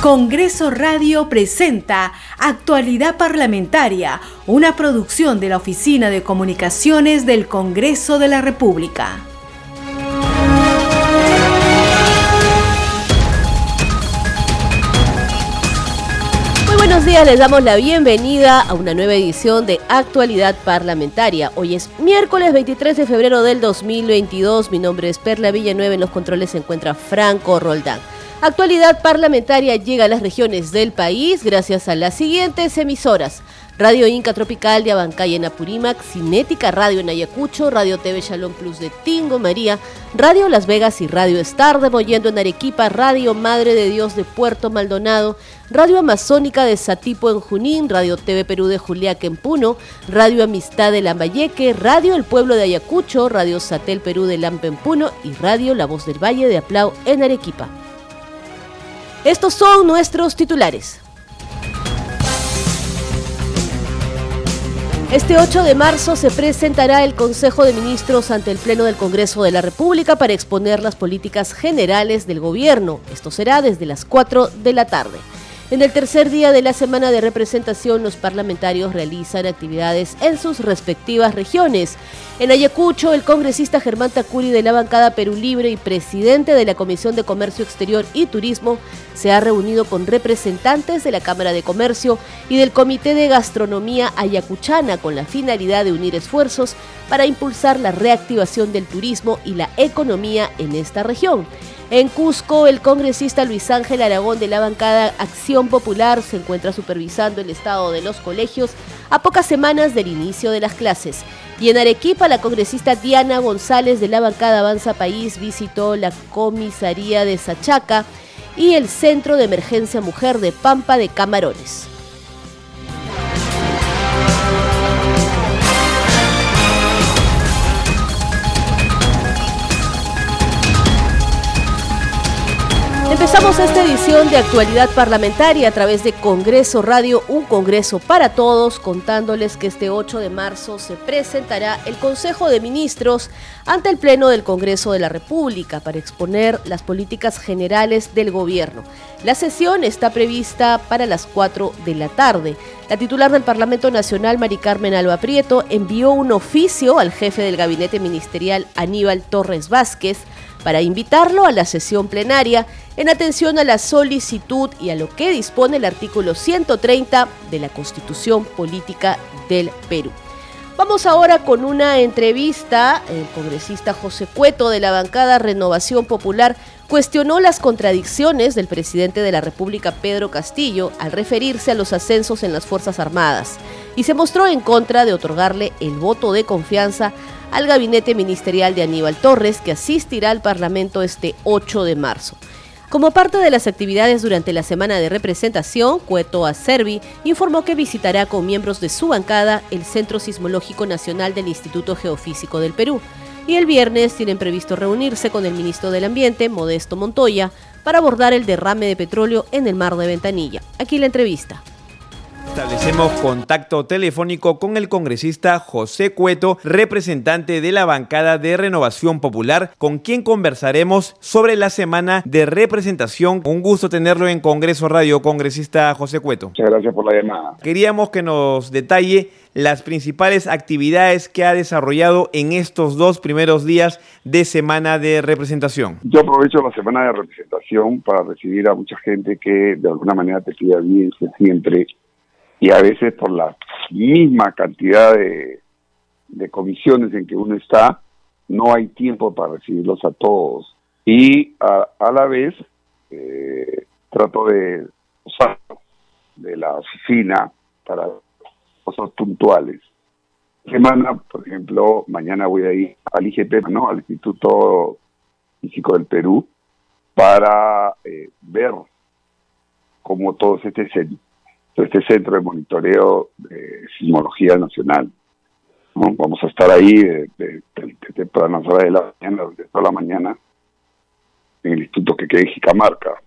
Congreso Radio presenta Actualidad Parlamentaria, una producción de la Oficina de Comunicaciones del Congreso de la República. Muy buenos días, les damos la bienvenida a una nueva edición de Actualidad Parlamentaria. Hoy es miércoles 23 de febrero del 2022. Mi nombre es Perla Villanueva. En los controles se encuentra Franco Roldán. Actualidad parlamentaria llega a las regiones del país gracias a las siguientes emisoras. Radio Inca Tropical de Abancay en Apurímac, Cinética Radio en Ayacucho, Radio TV Shalom Plus de Tingo María, Radio Las Vegas y Radio Star de Mollendo en Arequipa, Radio Madre de Dios de Puerto Maldonado, Radio Amazónica de Satipo en Junín, Radio TV Perú de Juliaca en Puno, Radio Amistad de Lambayeque, Radio El Pueblo de Ayacucho, Radio Satel Perú de Lampa en Puno y Radio La Voz del Valle de Aplau en Arequipa. Estos son nuestros titulares. Este 8 de marzo se presentará el Consejo de Ministros ante el Pleno del Congreso de la República para exponer las políticas generales del gobierno. Esto será desde las 4 de la tarde. En el tercer día de la semana de representación, los parlamentarios realizan actividades en sus respectivas regiones. En Ayacucho, el congresista Germán Tacuri de la bancada Perú Libre y presidente de la Comisión de Comercio Exterior y Turismo se ha reunido con representantes de la Cámara de Comercio y del Comité de Gastronomía Ayacuchana con la finalidad de unir esfuerzos para impulsar la reactivación del turismo y la economía en esta región. En Cusco, el congresista Luis Ángel Aragón de la bancada Acción Popular se encuentra supervisando el estado de los colegios a pocas semanas del inicio de las clases. Y en Arequipa, la congresista Diana González de la bancada Avanza País visitó la comisaría de Sachaca y el Centro de Emergencia Mujer de Pampa de Camarones. Esta edición de actualidad parlamentaria a través de Congreso Radio, un Congreso para todos, contándoles que este 8 de marzo se presentará el Consejo de Ministros ante el Pleno del Congreso de la República para exponer las políticas generales del gobierno. La sesión está prevista para las 4 de la tarde. La titular del Parlamento Nacional, Mari Carmen Alba Prieto, envió un oficio al jefe del gabinete ministerial, Aníbal Torres Vázquez, para invitarlo a la sesión plenaria en atención a la solicitud y a lo que dispone el artículo 130 de la Constitución Política del Perú. Vamos ahora con una entrevista. El congresista José Cueto de la bancada Renovación Popular cuestionó las contradicciones del presidente de la República, Pedro Castillo, al referirse a los ascensos en las Fuerzas Armadas y se mostró en contra de otorgarle el voto de confianza al gabinete ministerial de Aníbal Torres, que asistirá al Parlamento este 8 de marzo. Como parte de las actividades durante la semana de representación, Cueto Acervi informó que visitará con miembros de su bancada el Centro Sismológico Nacional del Instituto Geofísico del Perú. Y el viernes tienen previsto reunirse con el ministro del Ambiente, Modesto Montoya, para abordar el derrame de petróleo en el mar de Ventanilla. Aquí la entrevista. Establecemos contacto telefónico con el congresista José Cueto, representante de la bancada de Renovación Popular, con quien conversaremos sobre la semana de representación. Un gusto tenerlo en Congreso Radio, congresista José Cueto. Muchas gracias por la llamada. Queríamos que nos detalle las principales actividades que ha desarrollado en estos dos primeros días de semana de representación. Yo aprovecho la semana de representación para recibir a mucha gente que de alguna manera te pide bien siempre y a veces por la misma cantidad de, comisiones en que uno está, no hay tiempo para recibirlos a todos. Y a, la vez eh, trato de usar de la oficina para cosas puntuales. Semana, por ejemplo, mañana voy a ir al IGP, ¿no? al Instituto Físico del Perú, para eh, ver cómo todo este este centro de monitoreo de sismología nacional. Vamos a estar ahí de, de, tempranas horas de la mañana, de toda la mañana, en el instituto que queda en Jicamarca.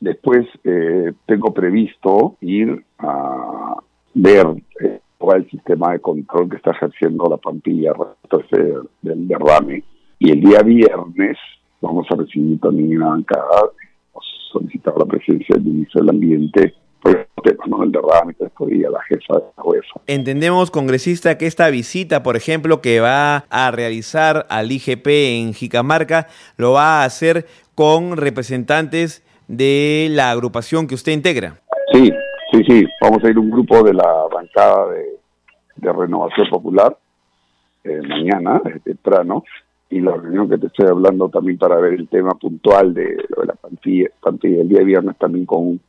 Después eh, tengo previsto ir a ver eh, cuál es el sistema de control que está ejerciendo la Pampilla del derrame. Y el día viernes vamos a recibir también una bancada los solicitado la presencia del ministro del Ambiente el derrame la jefa de la UEFA. Entendemos, congresista, que esta visita, por ejemplo, que va a realizar al IGP en Jicamarca, lo va a hacer con representantes de la agrupación que usted integra. Sí, sí, sí. Vamos a ir un grupo de la bancada de, Renovación Popular eh, mañana, temprano, y la reunión que te estoy hablando también para ver el tema puntual de, de la plantilla, plantilla el día de viernes también con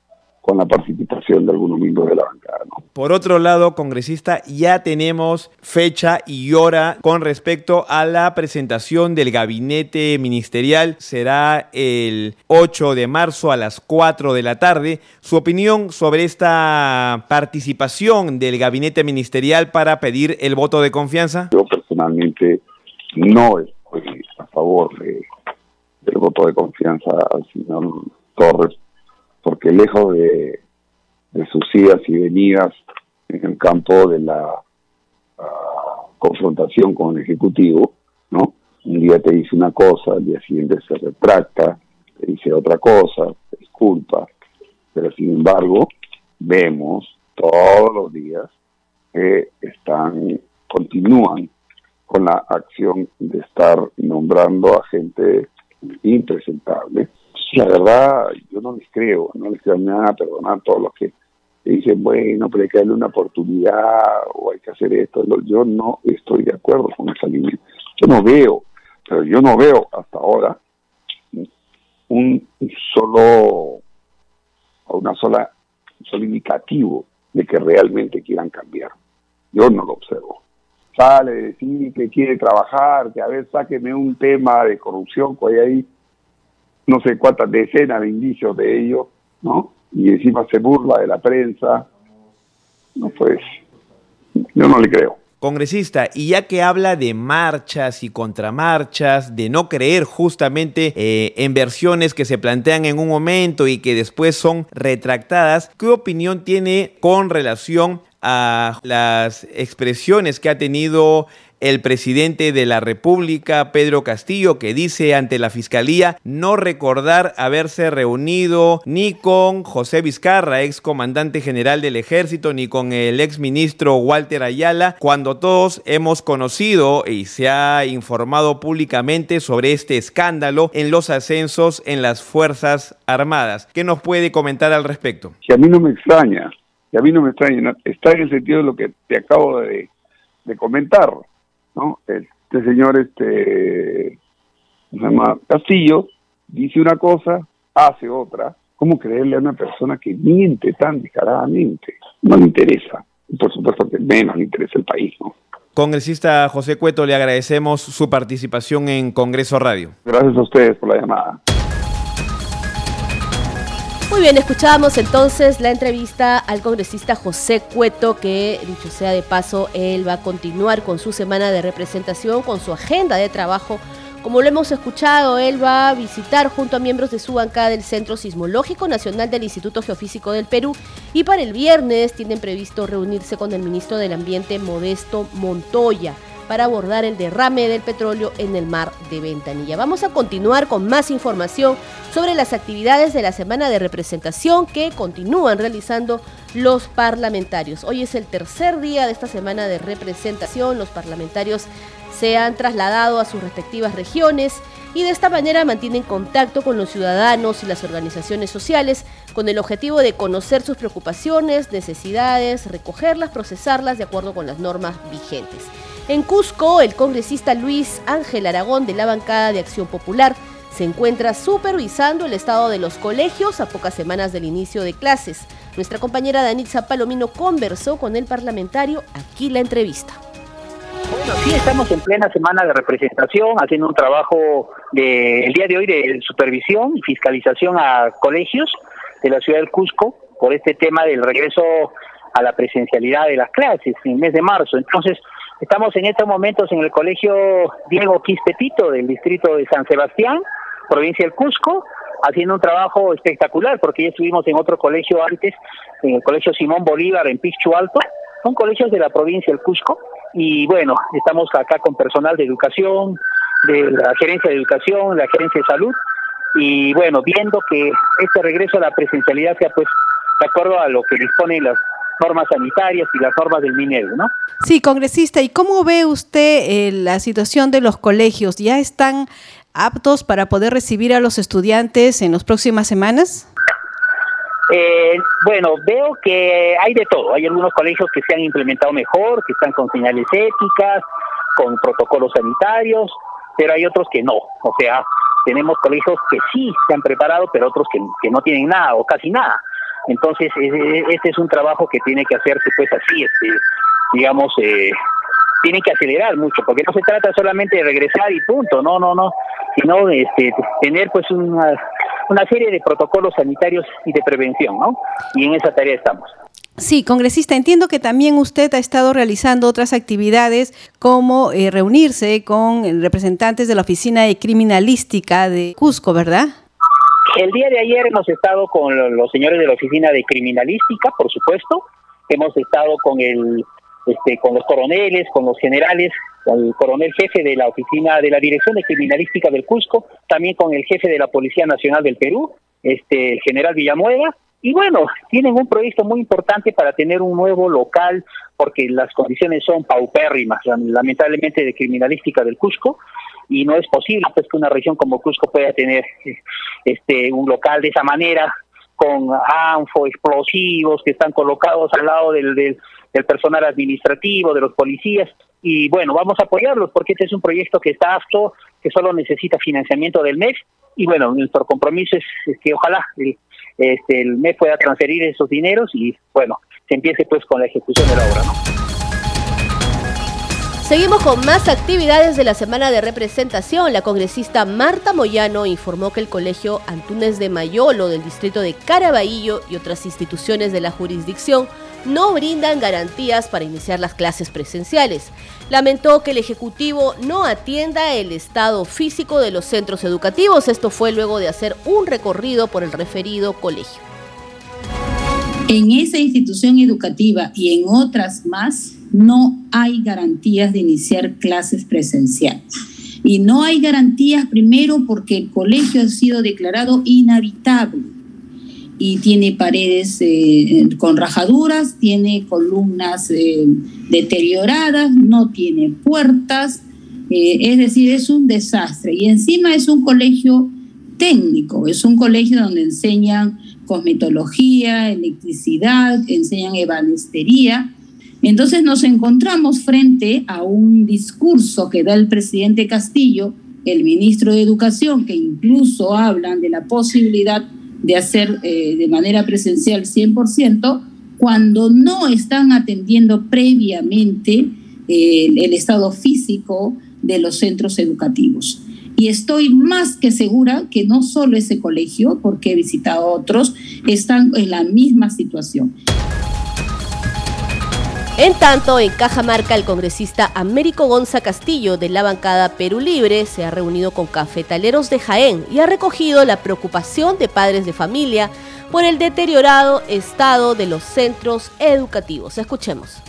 con la participación de algunos miembros de la bancada. Por otro lado, congresista, ya tenemos fecha y hora con respecto a la presentación del gabinete ministerial. Será el 8 de marzo a las 4 de la tarde. Su opinión sobre esta participación del gabinete ministerial para pedir el voto de confianza. Yo personalmente no estoy a favor del voto de confianza al señor Torres porque lejos de, sus idas y venidas en el campo de la ah, confrontación con el Ejecutivo, ¿no? Un día te dice una cosa, al día siguiente se retracta, te dice otra cosa, te disculpa, pero sin embargo vemos todos los días que están, continúan con la acción de estar nombrando a gente impresentable la verdad, yo no les creo, no les creo nada, perdonar a todos los que dicen, bueno, pero hay que darle una oportunidad o hay que hacer esto. Yo no estoy de acuerdo con esa línea. Yo no veo, pero yo no veo hasta ahora un solo, una sola, un indicativo de que realmente quieran cambiar. Yo no lo observo. Sale decir que quiere trabajar, que a ver, sáqueme un tema de corrupción que hay ahí no sé cuántas decenas de indicios de ello, ¿no? Y encima se burla de la prensa. No, pues, yo no le creo. Congresista, y ya que habla de marchas y contramarchas, de no creer justamente eh, en versiones que se plantean en un momento y que después son retractadas, ¿qué opinión tiene con relación a las expresiones que ha tenido el presidente de la República, Pedro Castillo, que dice ante la Fiscalía no recordar haberse reunido ni con José Vizcarra, ex comandante general del ejército, ni con el ex ministro Walter Ayala, cuando todos hemos conocido y se ha informado públicamente sobre este escándalo en los ascensos en las Fuerzas Armadas. ¿Qué nos puede comentar al respecto? Que a mí no me extraña, que a mí no me extraña, está en el sentido de lo que te acabo de comentar. ¿No? Este señor, este, se llama Castillo, dice una cosa, hace otra. ¿Cómo creerle a una persona que miente tan descaradamente? No le interesa. Y por supuesto que menos le interesa el país, ¿no? Congresista José Cueto, le agradecemos su participación en Congreso Radio. Gracias a ustedes por la llamada. Muy bien, escuchábamos entonces la entrevista al congresista José Cueto, que dicho sea de paso, él va a continuar con su semana de representación, con su agenda de trabajo. Como lo hemos escuchado, él va a visitar junto a miembros de su bancada del Centro Sismológico Nacional del Instituto Geofísico del Perú y para el viernes tienen previsto reunirse con el ministro del Ambiente Modesto Montoya para abordar el derrame del petróleo en el mar de Ventanilla. Vamos a continuar con más información sobre las actividades de la semana de representación que continúan realizando los parlamentarios. Hoy es el tercer día de esta semana de representación. Los parlamentarios se han trasladado a sus respectivas regiones y de esta manera mantienen contacto con los ciudadanos y las organizaciones sociales con el objetivo de conocer sus preocupaciones, necesidades, recogerlas, procesarlas de acuerdo con las normas vigentes. En Cusco, el congresista Luis Ángel Aragón de la bancada de Acción Popular se encuentra supervisando el estado de los colegios a pocas semanas del inicio de clases. Nuestra compañera Danitza Palomino conversó con el parlamentario. Aquí la entrevista. Bueno, sí, estamos en plena semana de representación, haciendo un trabajo de, el día de hoy de supervisión y fiscalización a colegios de la ciudad del Cusco por este tema del regreso a la presencialidad de las clases en el mes de marzo. Entonces, Estamos en estos momentos en el colegio Diego Quispetito del distrito de San Sebastián, provincia del Cusco, haciendo un trabajo espectacular porque ya estuvimos en otro colegio antes, en el colegio Simón Bolívar en Pichu Alto, son colegios de la provincia del Cusco. Y bueno, estamos acá con personal de educación, de la gerencia de educación, la gerencia de salud. Y bueno, viendo que este regreso a la presencialidad sea pues de acuerdo a lo que disponen las normas sanitarias y las normas del MINEDU, ¿no? Sí, congresista, ¿y cómo ve usted eh, la situación de los colegios? ¿Ya están aptos para poder recibir a los estudiantes en las próximas semanas? Eh, bueno, veo que hay de todo. Hay algunos colegios que se han implementado mejor, que están con señales éticas, con protocolos sanitarios, pero hay otros que no. O sea, tenemos colegios que sí se han preparado, pero otros que, que no tienen nada o casi nada. Entonces, este es un trabajo que tiene que hacerse pues así, este, digamos, eh, tiene que acelerar mucho, porque no se trata solamente de regresar y punto, no, no, no, sino este, tener pues una, una serie de protocolos sanitarios y de prevención, ¿no? Y en esa tarea estamos. Sí, congresista, entiendo que también usted ha estado realizando otras actividades como eh, reunirse con representantes de la Oficina de Criminalística de Cusco, ¿verdad? El día de ayer hemos estado con los señores de la Oficina de Criminalística, por supuesto. Hemos estado con el este, con los coroneles, con los generales, con el coronel jefe de la oficina de la Dirección de Criminalística del Cusco, también con el jefe de la Policía Nacional del Perú, este, el general Villamueva, y bueno, tienen un proyecto muy importante para tener un nuevo local, porque las condiciones son paupérrimas, lamentablemente, de criminalística del Cusco, y no es posible pues que una región como Cusco pueda tener este un local de esa manera con anfo, explosivos que están colocados al lado del, del, personal administrativo, de los policías, y bueno, vamos a apoyarlos porque este es un proyecto que está apto, que solo necesita financiamiento del MEF, y bueno, nuestro compromiso es, que ojalá el, este, el MEF pueda transferir esos dineros y bueno, se empiece pues con la ejecución de la obra. Seguimos con más actividades de la semana de representación. La congresista Marta Moyano informó que el Colegio Antunes de Mayolo del distrito de Caraballo y otras instituciones de la jurisdicción no brindan garantías para iniciar las clases presenciales. Lamentó que el Ejecutivo no atienda el estado físico de los centros educativos. Esto fue luego de hacer un recorrido por el referido colegio. En esa institución educativa y en otras más, no hay garantías de iniciar clases presenciales. Y no hay garantías primero porque el colegio ha sido declarado inhabitable y tiene paredes eh, con rajaduras, tiene columnas eh, deterioradas, no tiene puertas, eh, es decir, es un desastre. Y encima es un colegio técnico, es un colegio donde enseñan cosmetología, electricidad, enseñan ebanistería, entonces nos encontramos frente a un discurso que da el presidente Castillo, el ministro de Educación, que incluso hablan de la posibilidad de hacer eh, de manera presencial 100%, cuando no están atendiendo previamente eh, el estado físico de los centros educativos. Y estoy más que segura que no solo ese colegio, porque he visitado otros, están en la misma situación. En tanto, en Cajamarca, el congresista Américo Gonza Castillo de la bancada Perú Libre se ha reunido con cafetaleros de Jaén y ha recogido la preocupación de padres de familia por el deteriorado estado de los centros educativos. Escuchemos.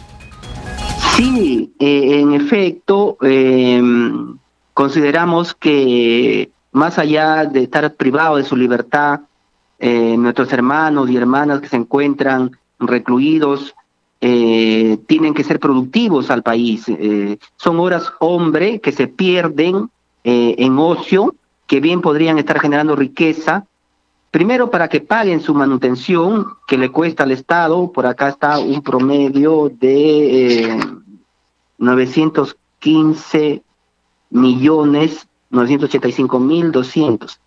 Sí, eh, en efecto, em, consideramos que más allá de estar privados de su libertad, eh, nuestros hermanos y hermanas que se encuentran recluidos eh, tienen que ser productivos al país. Eh, son horas hombre que se pierden eh, en ocio, que bien podrían estar generando riqueza. Primero para que paguen su manutención, que le cuesta al Estado, por acá está un promedio de 915 millones, 985 mil 200.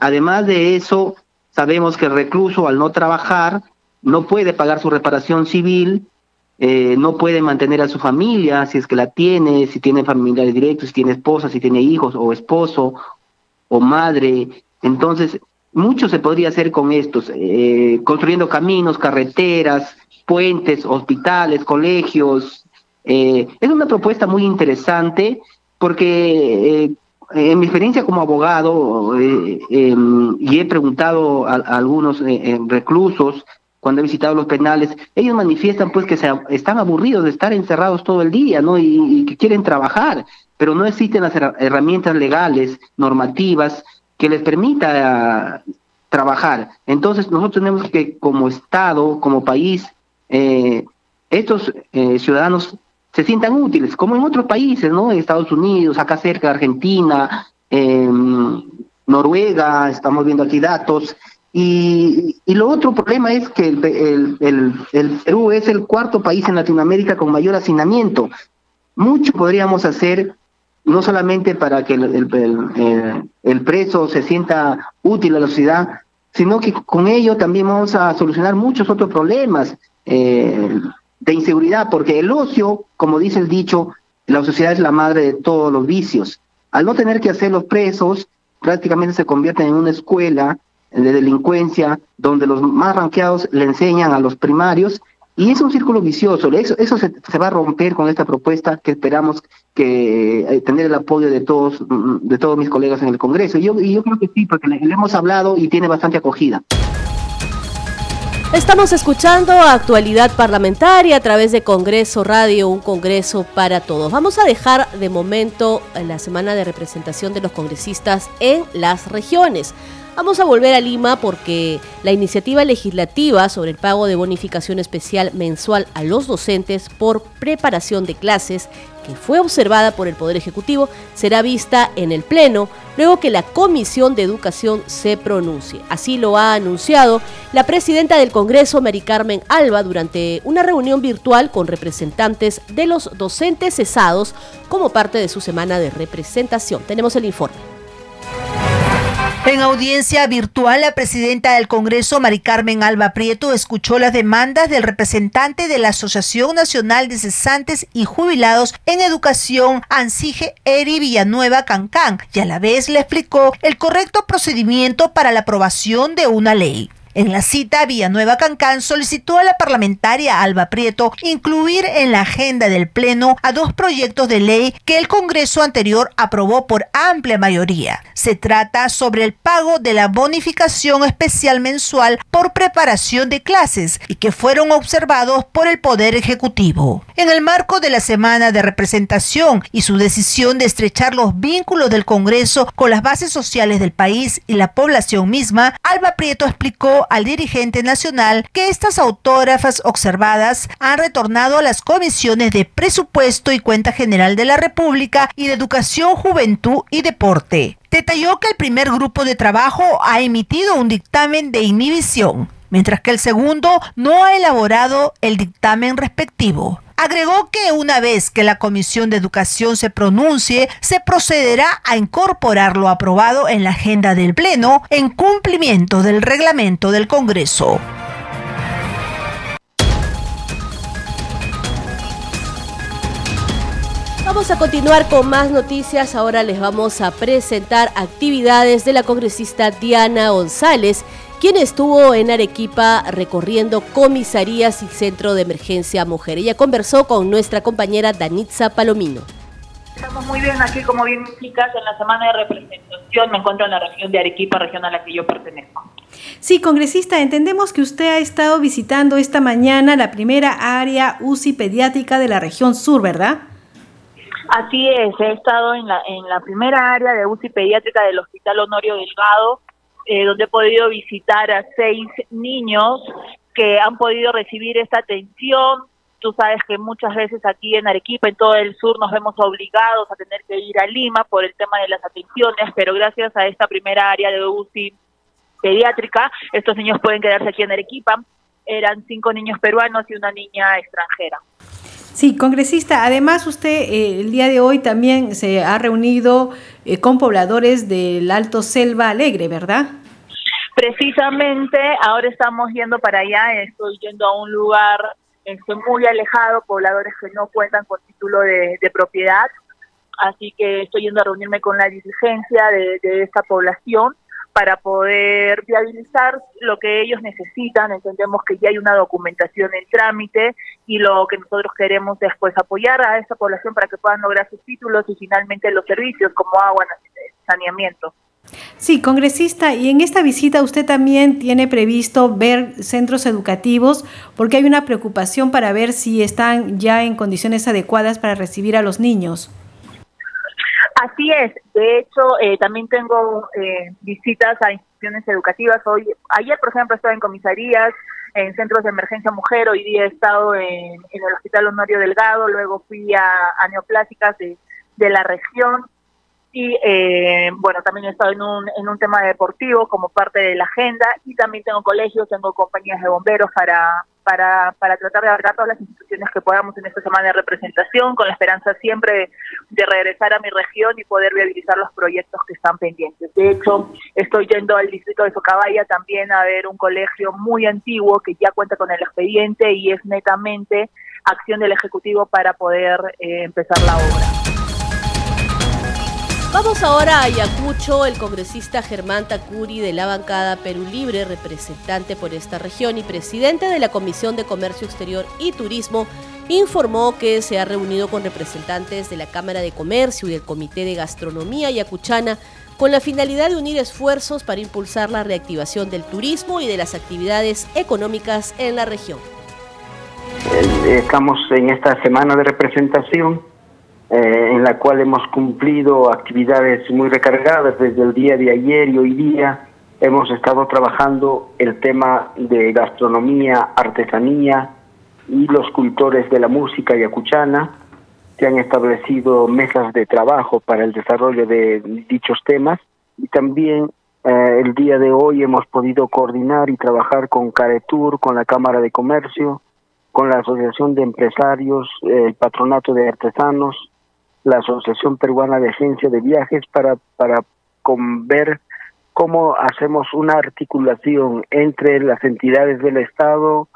además de eso, sabemos que el recluso al no trabajar no puede pagar su reparación civil, eh, no puede mantener a su familia, si es que la tiene, si tiene familiares directos, si tiene esposa, si tiene hijos o esposo o madre. Entonces, mucho se podría hacer con estos, eh, construyendo caminos, carreteras, puentes, hospitales, colegios. Eh, es una propuesta muy interesante porque en mi experiencia como abogado, em, y he preguntado a algunos reclusos, cuando he visitado los penales, ellos manifiestan pues que se, están aburridos de estar encerrados todo el día, ¿no? Y, que quieren trabajar, pero no existen las herramientas legales, normativas, que les permita trabajar. Entonces nosotros tenemos que como Estado, como país, eh, estos eh, ciudadanos se sientan útiles, como en otros países, ¿no? En Estados Unidos, acá cerca, Argentina, Noruega, estamos viendo aquí datos. Y, y, lo otro problema es que el, el, el, Perú es el cuarto país en Latinoamérica con mayor hacinamiento. Mucho podríamos hacer, no solamente para que el, el, preso se sienta útil a la sociedad, sino que con ello también vamos a solucionar muchos otros problemas eh, de inseguridad, porque el ocio, como dice el dicho, la sociedad es la madre de todos los vicios. Al no tener que hacer los presos, prácticamente se convierten en una escuela de delincuencia donde los más ranqueados le enseñan a los primarios y es un círculo vicioso. Eso, eso se, va a romper con esta propuesta que esperamos que eh, tener el apoyo de todos mm, de todos mis colegas en el Congreso. Y yo, y yo creo que sí, porque le hemos hablado y tiene bastante acogida. Estamos escuchando actualidad parlamentaria a través de Congreso Radio, un Congreso para todos. Vamos a dejar de momento la semana de representación de los congresistas en las regiones. Vamos a volver a Lima porque la iniciativa legislativa sobre el pago de bonificación especial mensual a los docentes por preparación de clases, que fue observada por el Poder Ejecutivo, será vista en el Pleno luego que la Comisión de Educación se pronuncie. Así lo ha anunciado la presidenta del Congreso, Mari Carmen Alba, durante una reunión virtual con representantes de los docentes cesados como parte de su semana de representación. Tenemos el informe. En audiencia virtual, la presidenta del Congreso, Mari Carmen Alba Prieto, escuchó las demandas del representante de la Asociación Nacional de Cesantes y Jubilados en Educación, Ansige Eri Villanueva Cancán, y a la vez le explicó el correcto procedimiento para la aprobación de una ley. En la cita, Villanueva Cancán solicitó a la parlamentaria Alba Prieto incluir en la agenda del Pleno a dos proyectos de ley que el Congreso anterior aprobó por amplia mayoría. Se trata sobre el pago de la bonificación especial mensual por preparación de clases y que fueron observados por el Poder Ejecutivo. En el marco de la semana de representación y su decisión de estrechar los vínculos del Congreso con las bases sociales del país y la población misma, Alba Prieto explicó al dirigente nacional que estas autógrafas observadas han retornado a las comisiones de Presupuesto y Cuenta General de la República y de Educación, Juventud y Deporte. Detalló que el primer grupo de trabajo ha emitido un dictamen de inhibición, mientras que el segundo no ha elaborado el dictamen respectivo. Agregó que una vez que la Comisión de Educación se pronuncie, se procederá a incorporar lo aprobado en la agenda del Pleno en cumplimiento del reglamento del Congreso. Vamos a continuar con más noticias. Ahora les vamos a presentar actividades de la congresista Diana González quien estuvo en Arequipa recorriendo comisarías y centro de emergencia mujer. Ella conversó con nuestra compañera Danitza Palomino. Estamos muy bien aquí, como bien explicas, en la semana de representación. Me encuentro en la región de Arequipa, región a la que yo pertenezco. Sí, congresista, entendemos que usted ha estado visitando esta mañana la primera área UCI pediátrica de la región sur, ¿verdad? Así es, he estado en la, en la primera área de UCI pediátrica del Hospital Honorio Delgado, eh, donde he podido visitar a seis niños que han podido recibir esta atención. Tú sabes que muchas veces aquí en Arequipa, en todo el sur, nos vemos obligados a tener que ir a Lima por el tema de las atenciones, pero gracias a esta primera área de UCI pediátrica, estos niños pueden quedarse aquí en Arequipa. Eran cinco niños peruanos y una niña extranjera. Sí, congresista, además usted eh, el día de hoy también se ha reunido eh, con pobladores del Alto Selva Alegre, ¿verdad? Precisamente, ahora estamos yendo para allá, estoy yendo a un lugar estoy muy alejado, pobladores que no cuentan con título de, propiedad, así que estoy yendo a reunirme con la dirigencia de, de esta población para poder viabilizar lo que ellos necesitan. Entendemos que ya hay una documentación en trámite y lo que nosotros queremos es pues apoyar a esta población para que puedan lograr sus títulos y finalmente los servicios como agua, saneamiento. Sí, congresista, y en esta visita usted también tiene previsto ver centros educativos porque hay una preocupación para ver si están ya en condiciones adecuadas para recibir a los niños. Así es, de hecho eh, también tengo eh, visitas a instituciones educativas. Hoy, ayer por ejemplo estaba en comisarías, en centros de emergencia mujer, hoy día he estado en, el Hospital Honorio Delgado, luego fui a, a neoplásicas de, de la región. Y eh, bueno, también he estado en un, en un tema deportivo como parte de la agenda. Y también tengo colegios, tengo compañías de bomberos para, para, para tratar de abarcar todas las instituciones que podamos en esta semana de representación, con la esperanza siempre de, regresar a mi región y poder viabilizar los proyectos que están pendientes. De hecho, estoy yendo al distrito de Socabaya también a ver un colegio muy antiguo que ya cuenta con el expediente y es netamente acción del Ejecutivo para poder eh, empezar la obra. Vamos ahora a Ayacucho. El congresista Germán Tacuri de la bancada Perú Libre, representante por esta región y presidente de la Comisión de Comercio Exterior y Turismo, informó que se ha reunido con representantes de la Cámara de Comercio y del Comité de Gastronomía Ayacuchana con la finalidad de unir esfuerzos para impulsar la reactivación del turismo y de las actividades económicas en la región. Estamos en esta semana de representación eh, en la cual hemos cumplido actividades muy recargadas desde el día de ayer y hoy día. Hemos estado trabajando el tema de gastronomía, artesanía y los cultores de la música yacuchana. Se han establecido mesas de trabajo para el desarrollo de dichos temas y también eh, el día de hoy hemos podido coordinar y trabajar con Caretur, con la Cámara de Comercio, con la Asociación de Empresarios, el Patronato de Artesanos, la Asociación Peruana de Agencia de Viajes para, para con ver cómo hacemos una articulación entre las entidades del Estado,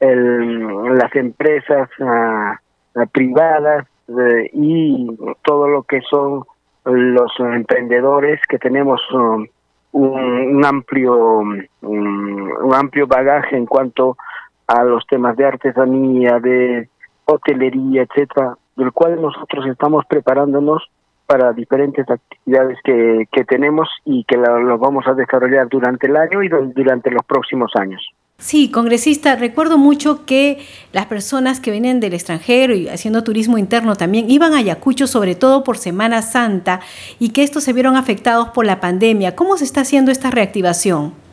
el, las empresas ah, ah, privadas eh, y todo lo que son los emprendedores que tenemos um, un, amplio un amplio bagaje en cuanto a los temas de artesanía, de hotelería, etcétera, del cual nosotros estamos preparándonos para diferentes actividades que, que tenemos y que lo, vamos a desarrollar durante el año y durante los próximos años. Sí, congresista, recuerdo mucho que las personas que vienen del extranjero y haciendo turismo interno también iban a Ayacucho, sobre todo por Semana Santa, y que estos se vieron afectados por la pandemia. ¿Cómo se está haciendo esta reactivación?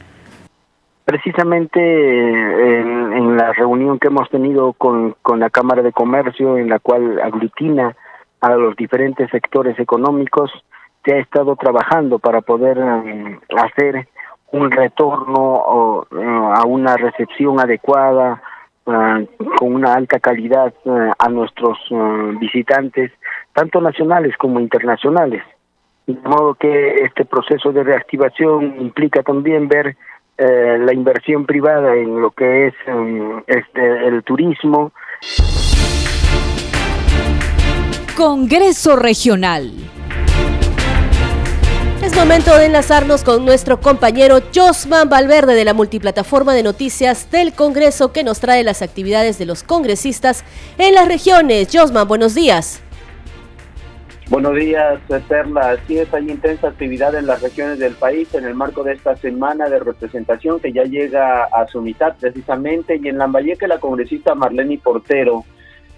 Precisamente en, la reunión que hemos tenido con, con la Cámara de Comercio, en la cual aglutina a los diferentes sectores económicos, se ha estado trabajando para poder um, hacer un retorno uh, a una recepción adecuada, con una alta calidad a nuestros visitantes, tanto nacionales como internacionales. De modo que este proceso de reactivación implica también ver eh, la inversión privada en lo que es um, este, el turismo. Congreso Regional. Es momento de enlazarnos con nuestro compañero Josman Valverde de la multiplataforma de noticias del Congreso que nos trae las actividades de los congresistas en las regiones. Josman, buenos días. Buenos días, Perla. Así es, hay intensa actividad en las regiones del país en el marco de esta semana de representación que ya llega a su mitad precisamente. Y en Lambayeque, la congresista Marlene Portero,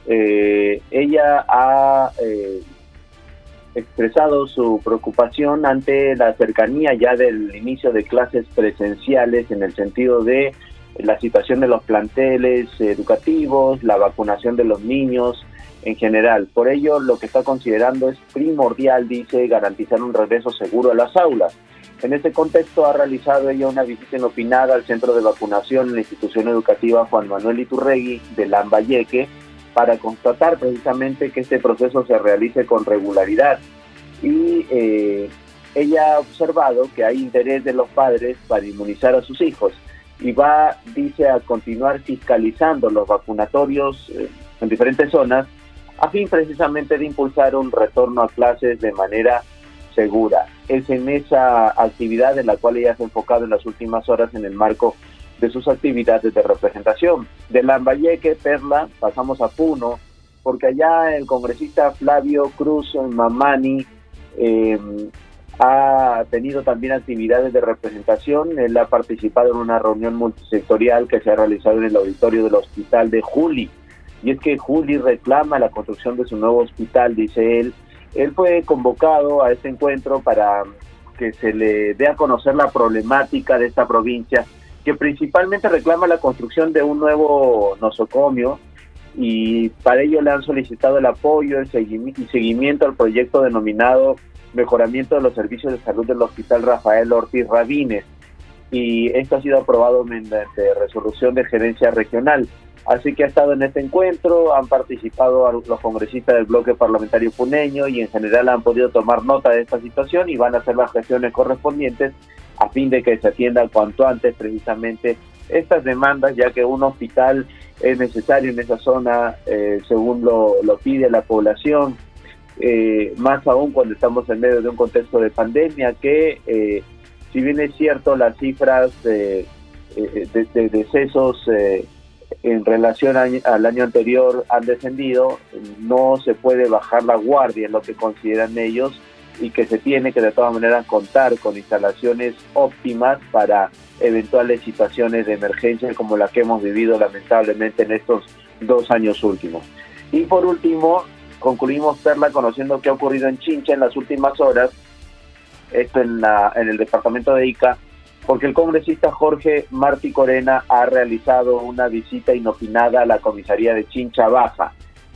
eh, ella ha eh, expresado su preocupación ante la cercanía ya del inicio de clases presenciales en el sentido de la situación de los planteles educativos, la vacunación de los niños, en general. Por ello, lo que está considerando es primordial, dice, garantizar un regreso seguro a las aulas. En este contexto ha realizado ella una visita inopinada al centro de vacunación en la institución educativa Juan Manuel Iturregui de Lambayeque para constatar precisamente que este proceso se realice con regularidad. Y eh, ella ha observado que hay interés de los padres para inmunizar a sus hijos y va, dice, a continuar fiscalizando los vacunatorios eh, en diferentes zonas a fin precisamente de impulsar un retorno a clases de manera segura. Es en esa actividad en la cual ella se ha enfocado en las últimas horas en el marco de sus actividades de representación. De Lambayeque, Perla, pasamos a Puno, porque allá el congresista Flavio Cruz Mamani eh, ha tenido también actividades de representación. Él ha participado en una reunión multisectorial que se ha realizado en el auditorio del Hospital de Juli y es que Juli reclama la construcción de su nuevo hospital, dice él, Él fue convocado a este encuentro para que se le dé a conocer la problemática de esta provincia, que principalmente reclama la construcción de un nuevo nosocomio y para ello le han solicitado el apoyo y seguimiento al proyecto denominado Mejoramiento de los Servicios de Salud del Hospital Rafael Ortiz Rabines y esto ha sido aprobado mediante resolución de gerencia regional. Así que ha estado en este encuentro, han participado los congresistas del bloque parlamentario puneño y en general han podido tomar nota de esta situación y van a hacer las gestiones correspondientes a fin de que se atienda cuanto antes precisamente estas demandas, ya que un hospital es necesario en esa zona, eh, según lo, pide la población, eh, más aún cuando estamos en medio de un contexto de pandemia, que eh, si bien es cierto las cifras de, de decesos en relación al año anterior han descendido, no se puede bajar la guardia en lo que consideran ellos y que se tiene que de todas maneras contar con instalaciones óptimas para eventuales situaciones de emergencia como la que hemos vivido lamentablemente en estos dos años últimos. Y por último, concluimos Perla conociendo qué ha ocurrido en Chincha en las últimas horas, esto en, la, en el departamento de Ica, porque el congresista Jorge Martí Corena ha realizado una visita inopinada a la comisaría de Chincha Baja.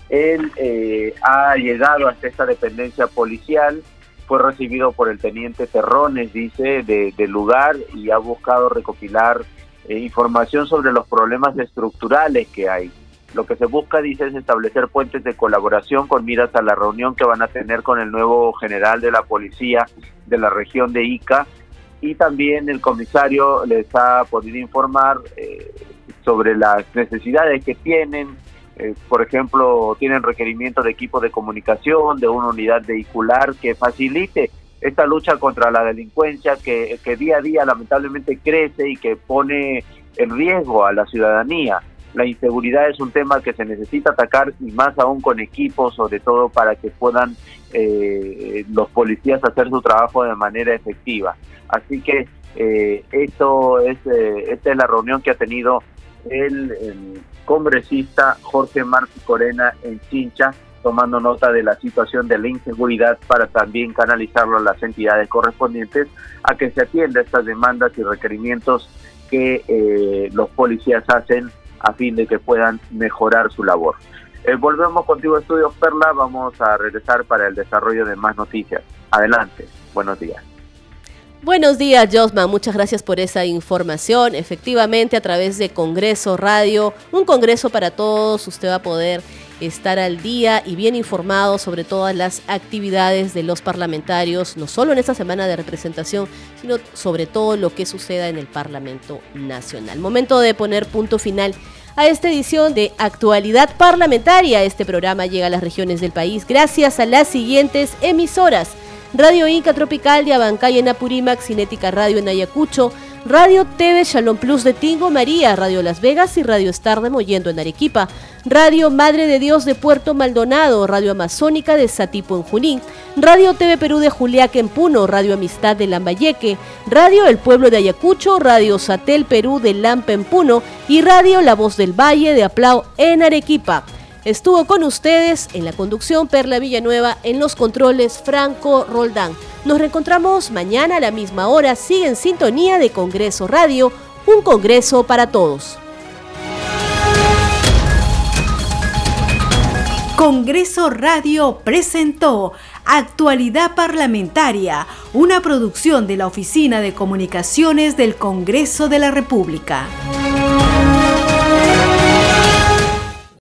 Él eh, ha llegado hasta esta dependencia policial, fue recibido por el teniente Terrones, dice, del lugar y ha buscado recopilar eh, información sobre los problemas estructurales que hay. Lo que se busca, dice, es establecer puentes de colaboración con miras a la reunión que van a tener con el nuevo general de la policía de la región de Ica y también el comisario les ha podido informar eh, sobre las necesidades que tienen. Eh, por ejemplo, tienen requerimiento de equipo de comunicación, de una unidad vehicular que facilite esta lucha contra la delincuencia que, que día a día lamentablemente crece y que pone en riesgo a la ciudadanía. La inseguridad es un tema que se necesita atacar y más aún con equipos, sobre todo para que puedan eh, los policías hacer su trabajo de manera efectiva. Así que eh, esto es, eh, esta es la reunión que ha tenido el, congresista Jorge Martí Corena en Chincha, tomando nota de la situación de la inseguridad para también canalizarlo a las entidades correspondientes a que se atienda estas demandas y requerimientos que eh, los policías hacen a fin de que puedan mejorar su labor. volvemos contigo, Estudios Perla. Vamos a regresar para el desarrollo de más noticias. Adelante. Buenos días. Buenos días, Josman. Muchas gracias por esa información. Efectivamente, a través de Congreso Radio, un Congreso para todos, usted va a poder estar al día y bien informado sobre todas las actividades de los parlamentarios, no solo en esta semana de representación, sino sobre todo lo que suceda en el Parlamento Nacional. Momento de poner punto final a esta edición de Actualidad Parlamentaria. Este programa llega a las regiones del país gracias a las siguientes emisoras. Radio Inca Tropical de Abancay en Apurímac, Cinética Radio en Ayacucho, Radio TV Shalom Plus de Tingo María, Radio Las Vegas y Radio Star de Mollendo en Arequipa, Radio Madre de Dios de Puerto Maldonado, Radio Amazónica de Satipo en Junín, Radio TV Perú de Juliaca en Puno, Radio Amistad de Lambayeque, Radio El Pueblo de Ayacucho, Radio Satel Perú de Lampa en Puno. Y Radio La Voz del Valle de Aplau en Arequipa. Estuvo con ustedes en la conducción Perla Villanueva, en los controles Franco Roldán. Nos reencontramos mañana a la misma hora. Sigue en sintonía de Congreso Radio, un Congreso para todos. Congreso Radio presentó Actualidad Parlamentaria, una producción de la Oficina de Comunicaciones del Congreso de la República.